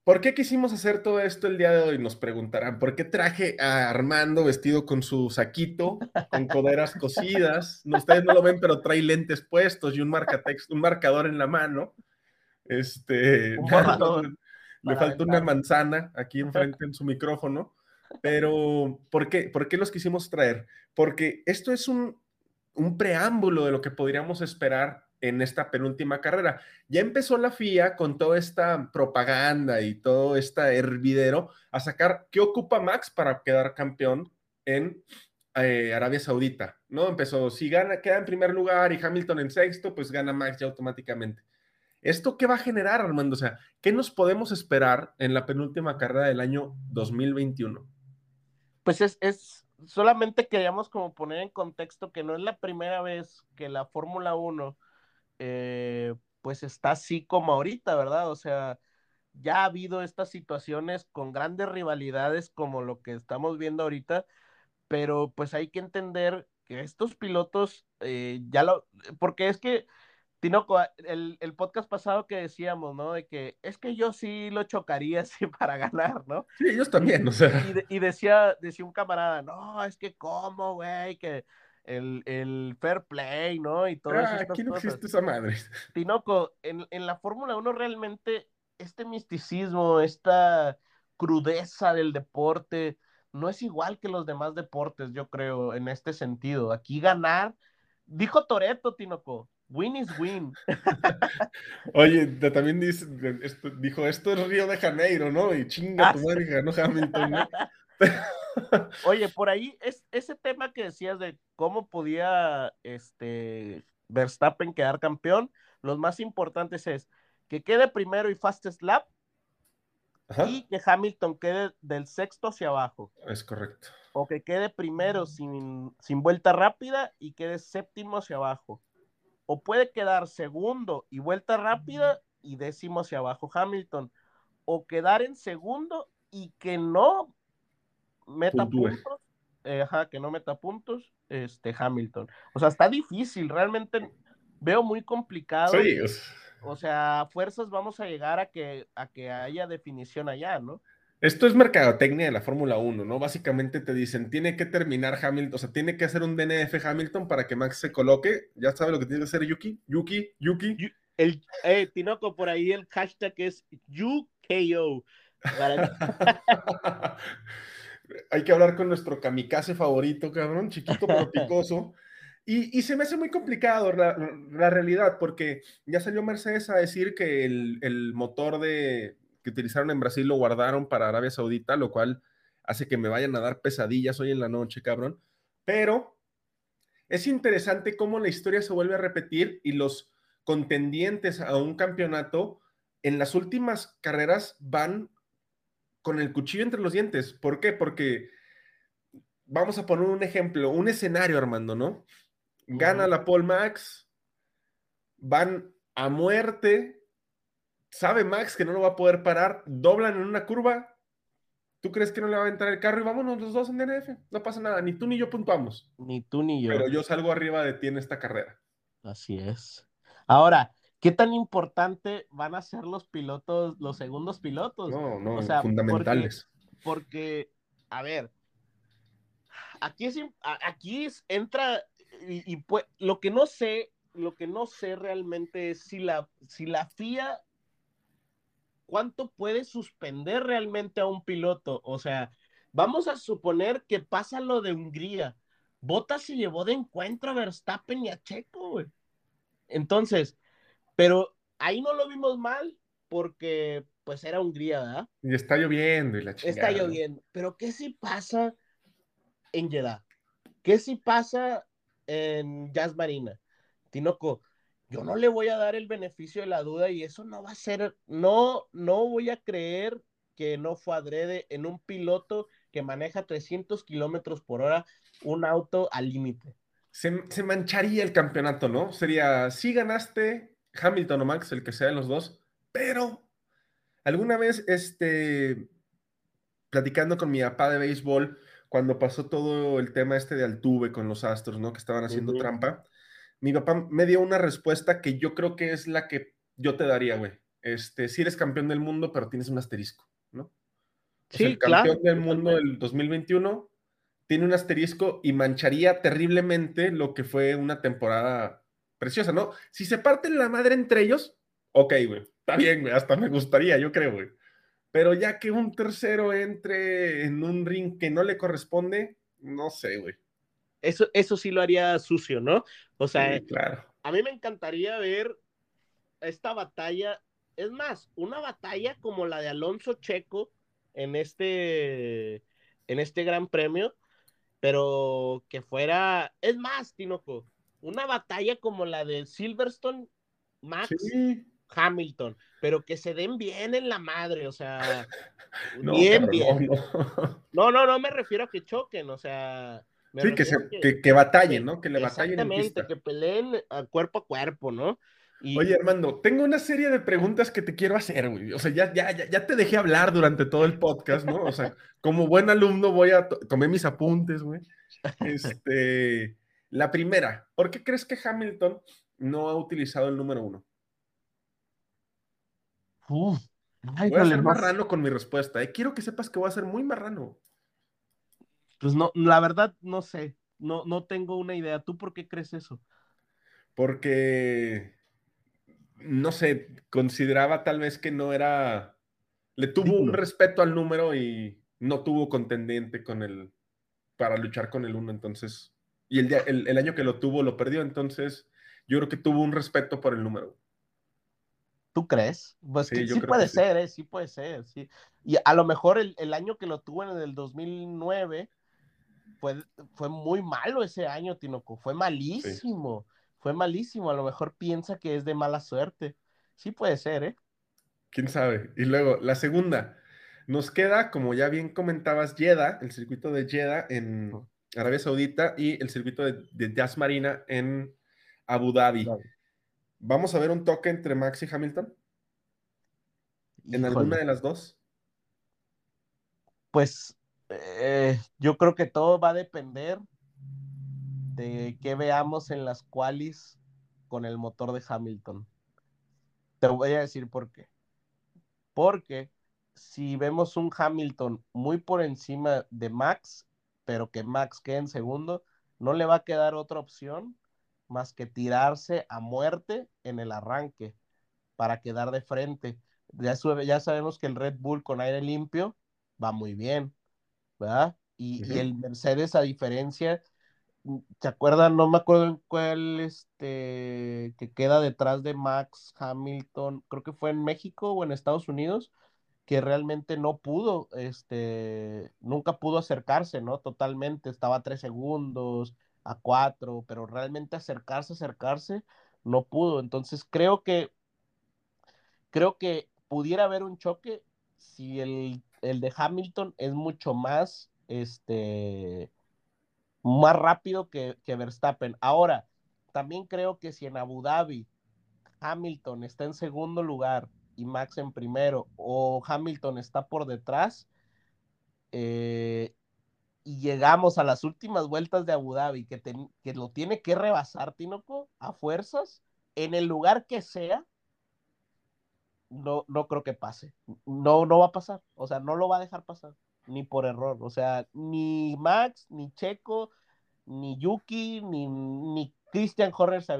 ¿Por qué quisimos hacer todo esto el día de hoy? Nos preguntarán. ¿Por qué traje a Armando vestido con su saquito, con coderas cosidas? ustedes no lo ven, pero trae lentes puestos y un, un marcador en la mano. Este, le falta una manzana aquí enfrente en su micrófono. Pero, ¿por qué? ¿Por qué los quisimos traer? Porque esto es un, un preámbulo de lo que podríamos esperar en esta penúltima carrera. Ya empezó la FIA con toda esta propaganda y todo este hervidero a sacar qué ocupa Max para quedar campeón en eh, Arabia Saudita, ¿no? Empezó, si gana, queda en primer lugar y Hamilton en sexto, pues gana Max ya automáticamente. ¿Esto qué va a generar, Armando? O sea, ¿qué nos podemos esperar en la penúltima carrera del año 2021? Pues es, es solamente queríamos como poner en contexto que no es la primera vez que la Fórmula 1 eh, pues está así como ahorita, ¿verdad? O sea, ya ha habido estas situaciones con grandes rivalidades como lo que estamos viendo ahorita, pero pues hay que entender que estos pilotos eh, ya lo, porque es que, Tinoco, el, el, podcast pasado que decíamos, ¿no? De que es que yo sí lo chocaría así para ganar, ¿no? Sí, ellos también, o sea. Y, y decía, decía un camarada, no, es que cómo, güey, que el, fair play, ¿no? Y todo eso. Ah, aquí no existe esa madre. Tinoco, en, en la Fórmula 1 realmente este misticismo, esta crudeza del deporte, no es igual que los demás deportes, yo creo, en este sentido. Aquí ganar, dijo Toreto, Tinoco, win is win. Oye, también dice, dijo, esto es Río de Janeiro, ¿no? Y chinga ah, tu madre, ganó Hamilton, ¿no? Oye, por ahí es ese tema que decías de cómo podía este Verstappen quedar campeón, los más importantes es que quede primero y fastest lap y que Hamilton quede del sexto hacia abajo. Es correcto. O que quede primero sin, sin vuelta rápida y quede séptimo hacia abajo. O puede quedar segundo y vuelta rápida y décimo hacia abajo Hamilton. O quedar en segundo y que no meta puntos, eh, ajá, que no meta puntos, este Hamilton. O sea, está difícil, realmente veo muy complicado. O sea, fuerzas vamos a llegar a que, a que haya definición allá, ¿no? Esto es mercadotecnia de la Fórmula 1, ¿no? Básicamente te dicen, tiene que terminar Hamilton, o sea, tiene que hacer un DNF Hamilton para que Max se coloque. Ya sabe lo que tiene que hacer Yuki, Yuki, Yuki. El, eh, Tinoco, por ahí el hashtag es UKO. hay que hablar con nuestro kamikaze favorito, cabrón, chiquito pero picoso. Y, se me hace muy complicado la, realidad, porque ya salió Mercedes a decir que el, motor de, que utilizaron en Brasil lo guardaron para Arabia Saudita, lo cual hace que me vayan a dar pesadillas hoy en la noche, cabrón. Pero es interesante cómo la historia se vuelve a repetir y los contendientes a un campeonato en las últimas carreras van con el cuchillo entre los dientes. ¿Por qué? Porque vamos a poner un ejemplo, un escenario, Armando, ¿no? Gana la Paul Max, van a muerte, sabe Max que no lo va a poder parar, doblan en una curva, ¿Tú crees que no le va a entrar el carro y vámonos los dos en DNF? No pasa nada, ni tú ni yo puntuamos. Ni tú ni yo. Pero yo salgo arriba de ti en esta carrera. Así es. Ahora, ¿qué tan importante van a ser los pilotos, los segundos pilotos? No, no, fundamentales. Porque, a ver, aquí, es, aquí entra y, pues, lo que no sé, lo que no sé realmente es si la, si la FIA cuánto puede suspender realmente a un piloto. O sea, vamos a suponer que pasa lo de Hungría. Bota se llevó de encuentro a Verstappen y a Checo, güey. Entonces, pero ahí no lo vimos mal porque pues era Hungría, ¿verdad? Y está lloviendo y la chingada. Está lloviendo. Pero ¿qué si pasa en Jeddah? ¿Qué si pasa en Jazz Marina? Tinoco, yo no le voy a dar el beneficio de la duda y eso no va a ser, no, no voy a creer que no fue adrede en un piloto que maneja 300 kilómetros por hora un auto al límite. Se, mancharía el campeonato, ¿no? Sería, sí ganaste Hamilton o Max, el que sea de los dos, pero alguna vez, este, platicando con mi papá de béisbol, cuando pasó todo el tema este de Altuve con los Astros, ¿no? Que estaban haciendo trampa mi papá me dio una respuesta que yo creo que es la que yo te daría, güey. Este, si eres campeón del mundo, pero tienes un asterisco, ¿no? sí, el campeón del mundo del 2021 tiene un asterisco y mancharía terriblemente lo que fue una temporada preciosa, ¿no? Si se parten la madre entre ellos, ok, güey, está bien, güey, hasta me gustaría, yo creo, güey. Pero ya que un tercero entre en un ring que no le corresponde, no sé, güey. Eso, eso sí lo haría sucio, ¿no? O sea, claro. a mí me encantaría ver esta batalla, es más, una batalla como la de Alonso Checo en este, en este gran premio, pero que fuera, es más, Tinoco, una batalla como la de Silverstone, Max, Hamilton, pero que se den bien en la madre, o sea, bien, bien. no, no, no me refiero a que choquen, o sea, sí, que, se, que, batallen, ¿no? Que le batallen. Exactamente, que peleen a cuerpo a cuerpo, ¿no? Oye, Armando, tengo una serie de preguntas que te quiero hacer, güey. O sea, ya, ya, ya, te dejé hablar durante todo el podcast, ¿no? O sea, como buen alumno voy a tomar mis apuntes, güey. Este, la primera, ¿por qué crees que Hamilton no ha utilizado el número uno? voy a ser marrano con mi respuesta, ¿eh? Quiero que sepas que voy a ser muy marrano. Pues no, la verdad no sé, no, no tengo una idea. ¿Tú por qué crees eso? Porque, no sé, consideraba tal vez que no era, le tuvo un respeto al número y no tuvo contendiente con el, para luchar con el uno, entonces, y el, el, el año que lo tuvo lo perdió, entonces yo creo que tuvo un respeto por el número. ¿Tú crees? Pues sí, puede ser, ¿eh? sí puede ser, sí. Y a lo mejor el, el, año que lo tuvo en el 2009 fue, fue muy malo ese año, Tinoco, fue malísimo, fue malísimo, a lo mejor piensa que es de mala suerte. Sí puede ser, ¿eh? ¿Quién sabe? Y luego, la segunda, nos queda, como ya bien comentabas, Jeddah, el circuito de Jeddah en Arabia Saudita y el circuito de, de Jazz Marina en Abu Dhabi. ¿Vamos a ver un toque entre Max y Hamilton? ¿En alguna de las dos? Pues eh, yo creo que todo va a depender de qué veamos en las qualis con el motor de Hamilton. Te voy a decir por qué. Porque si vemos un Hamilton muy por encima de Max, pero que Max quede en segundo, no le va a quedar otra opción más que tirarse a muerte en el arranque para quedar de frente. Ya, ya sabemos que el Red Bull con aire limpio va muy bien. ¿Verdad? Y, el Mercedes, a diferencia, mm, ¿se acuerdan? No me acuerdo en cuál, este, que queda detrás de Max Hamilton, creo que fue en México o en Estados Unidos, que realmente no pudo, este, nunca pudo acercarse, ¿no? Totalmente, estaba a tres segundos, a cuatro, pero realmente acercarse, acercarse, no pudo. Entonces creo que, creo que pudiera haber un choque si el el de Hamilton es mucho más, este, más rápido que, Verstappen. Ahora, también creo que si en Abu Dhabi Hamilton está en segundo lugar y Max en primero, o Hamilton está por detrás, eh, y llegamos a las últimas vueltas de Abu Dhabi, que, que lo tiene que rebasar Tinoco a fuerzas, en el lugar que sea, no, no creo que pase. No, no va a pasar. O sea, no lo va a dejar pasar. Ni por error. O sea, ni Max, ni Checo, ni Yuki, ni, ni Christian Horner se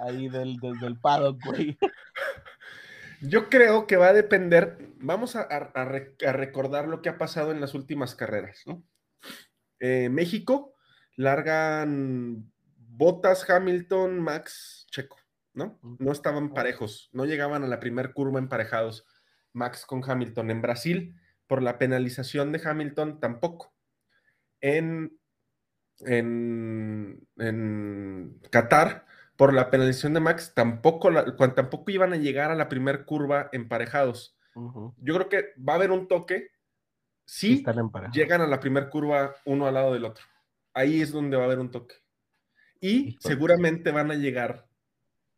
ahí del, del, paddock, güey. Yo creo que va a depender. Vamos a, recordar lo que ha pasado en las últimas carreras, ¿no? Eh, México largan Botas, Hamilton, Max, Checo. ¿No? No estaban parejos, no llegaban a la primer curva emparejados Max con Hamilton. En Brasil, por la penalización de Hamilton, tampoco. En, en, en Qatar, por la penalización de Max, tampoco, tampoco iban a llegar a la primer curva emparejados. Yo creo que va a haber un toque si llegan a la primer curva uno al lado del otro. Ahí es donde va a haber un toque. Y seguramente van a llegar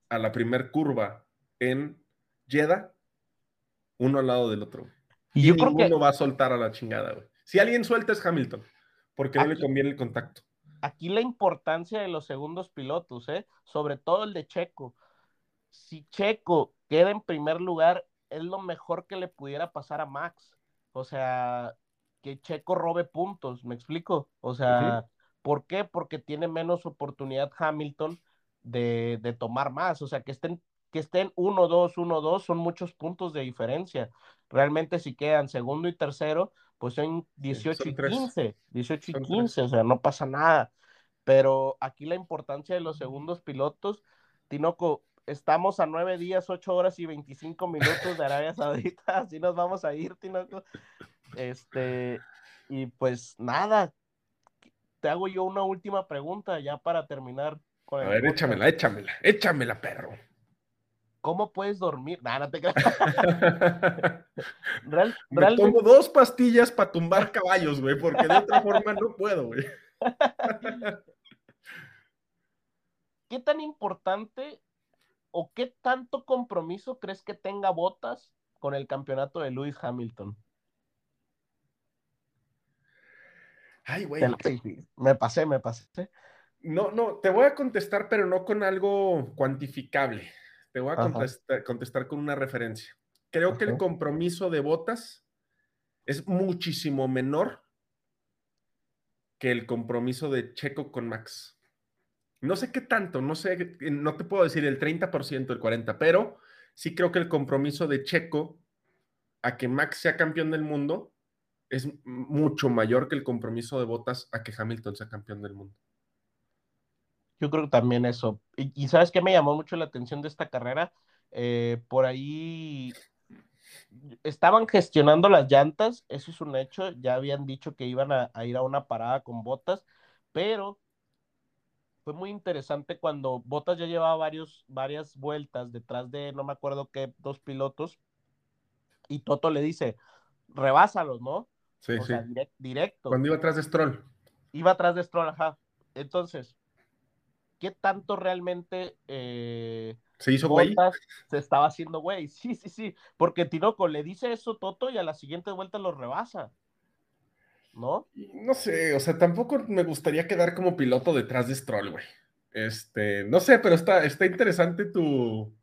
a la primer curva en Jeddah, uno al lado del otro. Y, yo creo que va a soltar a la chingada, güey. Si alguien suelta es Hamilton, porque no le conviene el contacto. Aquí la importancia de los segundos pilotos, ¿eh? sobre todo el de Checo. Si Checo queda en primer lugar, es lo mejor que le pudiera pasar a Max. O sea, que Checo robe puntos, ¿me explico? O sea, ¿por qué? Porque tiene menos oportunidad Hamilton de, tomar más, o sea, que estén que estén 1, 2, 1, 2, son muchos puntos de diferencia. Realmente si quedan segundo y tercero, pues son 18 y 15, 18 y 15, o sea, no pasa nada. Pero aquí la importancia de los segundos pilotos, Tinoco, estamos a 9 días, 8 horas y 25 minutos de Arabia Saudita, así nos vamos a ir, Tinoco. Este, y pues nada, te hago yo una última pregunta ya para terminar a ver, échamela, échamela, échamela, perro. ¿Cómo puedes dormir? Nah, no te creas. Me tomo dos pastillas para tumbar caballos, güey, porque de otra forma no puedo, güey. ¿Qué tan importante o qué tanto compromiso crees que tenga Botas con el campeonato de Lewis Hamilton? Ay, güey. Me pasé, me pasé. No, no, te voy a contestar, pero no con algo cuantificable. Te voy a contestar, con una referencia. Creo que el compromiso de botas es muchísimo menor que el compromiso de Checo con Max. No sé qué tanto, no sé, no te puedo decir el 30%, el 40%, pero sí creo que el compromiso de Checo a que Max sea campeón del mundo es mucho mayor que el compromiso de Botas a que Hamilton sea campeón del mundo. Yo creo que también eso. Y, ¿sabes qué me llamó mucho la atención de esta carrera? Eh, por ahí estaban gestionando las llantas, eso es un hecho, ya habían dicho que iban a, ir a una parada con botas, pero fue muy interesante cuando Botas ya llevaba varios, varias vueltas detrás de no me acuerdo qué, dos pilotos, y Toto le dice, rebásalos, ¿no? Sí, sí. directo. Cuando iba atrás de Stroll. Iba atrás de Stroll, ajá. Entonces, qué tanto realmente eh, se hizo güey. Se estaba haciendo güey. Sí, sí, sí. Porque Tinoco le dice eso Toto y a la siguiente vuelta lo rebasa. ¿No? No sé, o sea, tampoco me gustaría quedar como piloto detrás de Stroll, güey. Este, no sé, pero está, está interesante tu.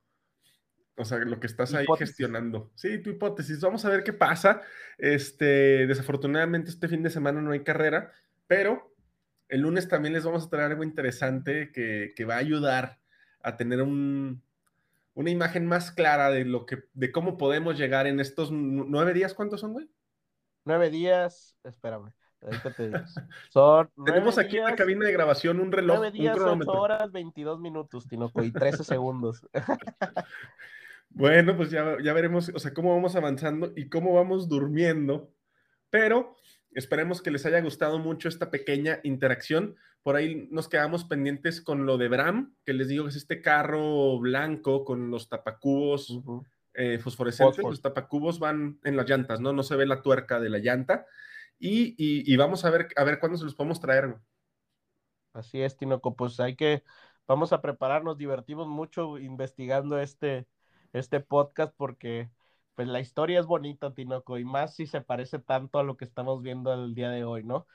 O sea, lo que estás ahí gestionando. Sí, tu hipótesis. Vamos a ver qué pasa. Este, desafortunadamente, este fin de semana no hay carrera, pero el lunes también les vamos a traer algo interesante que, va a ayudar a tener una imagen más clara de lo que, de cómo podemos llegar en estos nueve días. ¿Cuántos son, güey? Nueve días, espérame. Te Tenemos aquí en la cabina de grabación un reloj. Nueve días, ocho horas, 22 minutos, Tinoco, y 13 segundos. bueno, pues ya, ya veremos, o sea, cómo vamos avanzando y cómo vamos durmiendo. Pero Esperemos que les haya gustado mucho esta pequeña interacción. Por ahí nos quedamos pendientes con lo de Bram, que les digo que es este carro blanco con los tapacubos eh, fosforescentes. Los tapacubos van en las llantas, ¿no? No se ve la tuerca de la llanta. Y, vamos a ver, a ver cuándo se los podemos traer. Así es, Tinoco. Pues hay que vamos a preparar, nos divertimos mucho investigando este, este podcast porque pues la historia es bonita, Tinoco, y más si se parece tanto a lo que estamos viendo el día de hoy, ¿no?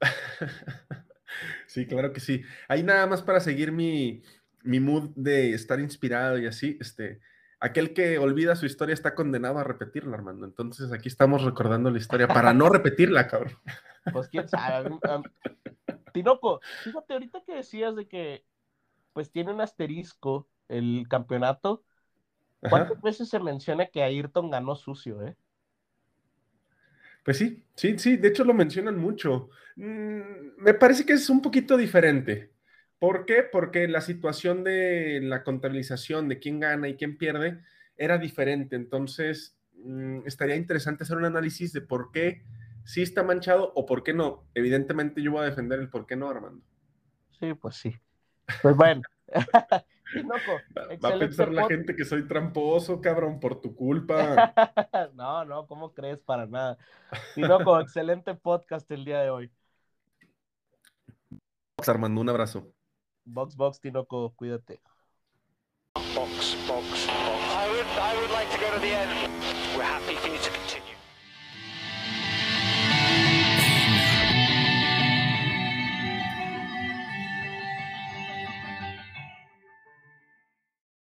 Sí, claro que sí. Ahí nada más para seguir mi, mi mood de estar inspirado y así, este, aquel que olvida su historia está condenado a repetirla, Armando. Entonces aquí estamos recordando la historia para no repetirla, cabrón. Pues quién sabe. Tinoco, fíjate, ahorita que decías de que pues tiene un asterisco el campeonato, ¿cuántas veces se menciona que Ayrton ganó sucio, eh? Pues sí, sí, sí, de hecho lo mencionan mucho. Mm, me parece que es un poquito diferente. ¿Por qué? Porque la situación de la contabilización de quién gana y quién pierde era diferente. Entonces, mm, estaría interesante hacer un análisis de por qué sí está manchado o por qué no. Evidentemente yo voy a defender el por qué no, Armando. Sí, pues sí. Pues bueno. Va a pensar la gente que soy tramposo, cabrón, por tu culpa. no, no, ¿cómo crees? Para nada. Tinoco, excelente podcast el día de hoy. Armando, un abrazo. Box, box, Tinoco, cuídate. Box, box, box. I would, I would like to go to the end.